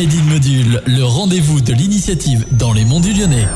Made in Module, le rendez-vous de l'initiative dans les monts du Lyonnais.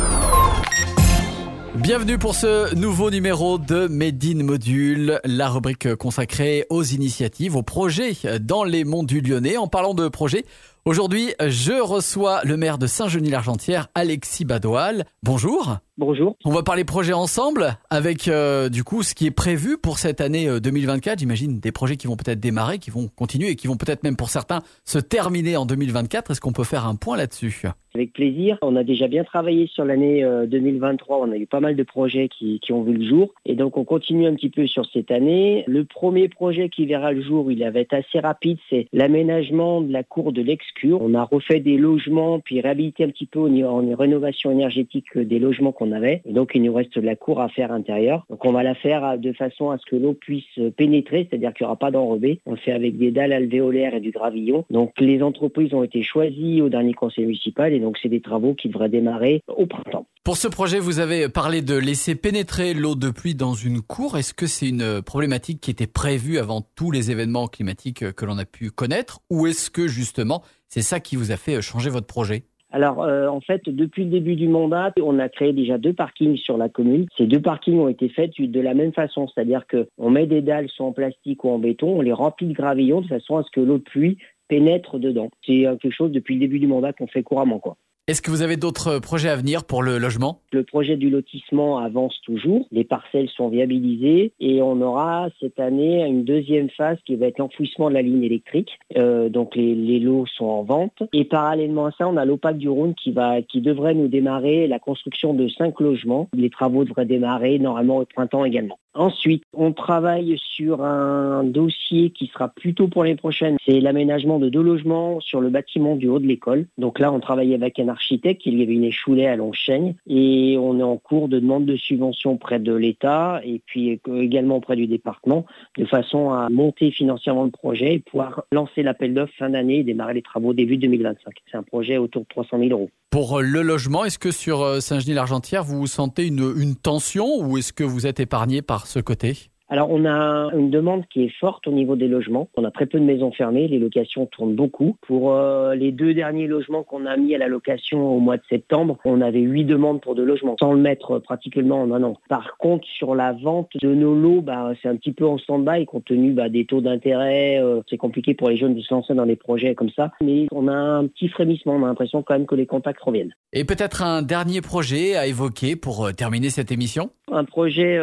Bienvenue pour ce nouveau numéro de Made in Module, la rubrique consacrée aux initiatives, aux projets dans les monts du Lyonnais. En parlant de projets, aujourd'hui, je reçois le maire de Saint-Genis-l'Argentière, Alexis Badoil. Bonjour. Bonjour. On va parler projet ensemble avec euh, du coup ce qui est prévu pour cette année 2024. Euh, J'imagine des projets qui vont peut-être démarrer, qui vont continuer et qui vont peut-être même pour certains se terminer en 2024. Est-ce qu'on peut faire un point là-dessus? Avec plaisir. On a déjà bien travaillé sur l'année 2023. Euh, on a eu pas mal de projets qui, qui, ont vu le jour et donc on continue un petit peu sur cette année. Le premier projet qui verra le jour, il va être assez rapide, c'est l'aménagement de la cour de On a refait des logements puis réhabilité un petit peu en rénovation énergétique des logements qu'on avait. Donc, il nous reste de la cour à faire intérieure. Donc, on va la faire de façon à ce que l'eau puisse pénétrer, c'est-à-dire qu'il n'y aura pas d'enrobé. On le fait avec des dalles alvéolaires et du gravillon. Donc, les entreprises ont été choisies au dernier conseil municipal et donc, c'est des travaux qui devraient démarrer au printemps. Pour ce projet, vous avez parlé de laisser pénétrer l'eau de pluie dans une cour. Est-ce que c'est une problématique qui était prévue avant tous les événements climatiques que l'on a pu connaître? Ou est-ce que justement c'est ça qui vous a fait changer votre projet? Alors, euh, en fait, depuis le début du mandat, on a créé déjà deux parkings sur la commune. Ces deux parkings ont été faits de la même façon, c'est-à-dire qu'on met des dalles soit en plastique ou en béton, on les remplit de gravillon de façon à ce que l'eau de pluie pénètre dedans. C'est quelque chose depuis le début du mandat qu'on fait couramment, quoi. Est-ce que vous avez d'autres projets à venir pour le logement? Le projet du lotissement avance toujours. Les parcelles sont viabilisées et on aura cette année une deuxième phase qui va être l'enfouissement de la ligne électrique. Euh, donc les, les, lots sont en vente. Et parallèlement à ça, on a l'OPAC du Rhône qui, va, qui devrait nous démarrer la construction de cinq logements. Les travaux devraient démarrer normalement au printemps également. Ensuite, on travaille sur un dossier qui sera plutôt pour les prochaines. C'est l'aménagement de deux logements sur le bâtiment du haut de l'école. Donc là, on travaille avec un architecte. Il y avait une échoulée à Longchaigne et on est en cours de demande de subvention près de l'État et puis également auprès du département de façon à monter financièrement le projet et pouvoir lancer l'appel d'offres fin d'année et démarrer les travaux début 2025. C'est un projet autour de 300 000 euros. Pour le logement, est-ce que sur Saint-Genis-l'Argentière, vous sentez une tension ou est-ce que vous êtes épargné par ce côté alors, on a une demande qui est forte au niveau des logements. On a très peu de maisons fermées, les locations tournent beaucoup. Pour euh, les deux derniers logements qu'on a mis à la location au mois de septembre, on avait huit demandes pour deux logements, sans le mettre pratiquement en un an. Par contre, sur la vente de nos lots, bah, c'est un petit peu en stand-by compte tenu bah, des taux d'intérêt. Euh, c'est compliqué pour les jeunes de se lancer dans des projets comme ça. Mais on a un petit frémissement, on a l'impression quand même que les contacts reviennent. Et peut-être un dernier projet à évoquer pour euh, terminer cette émission? Un projet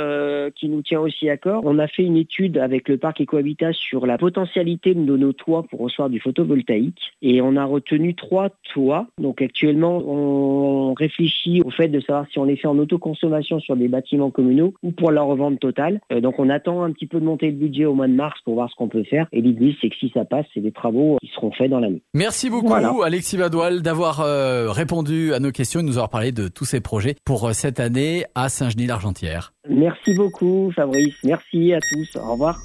qui nous tient aussi à cœur on a fait une étude avec le parc Ecohabitat sur la potentialité de nos toits pour recevoir du photovoltaïque et on a retenu trois toits. Donc actuellement, on réfléchit au fait de savoir si on les fait en autoconsommation sur des bâtiments communaux ou pour leur revente totale. Euh, donc on attend un petit peu de monter le budget au mois de mars pour voir ce qu'on peut faire. Et l'idée, c'est que si ça passe, c'est des travaux qui seront faits dans l'année. Merci beaucoup, Alexis Badoil, d'avoir euh, répondu à nos questions et de nous avoir parlé de tous ces projets pour euh, cette année à Merci beaucoup, Fabrice. Merci à tous. Au revoir.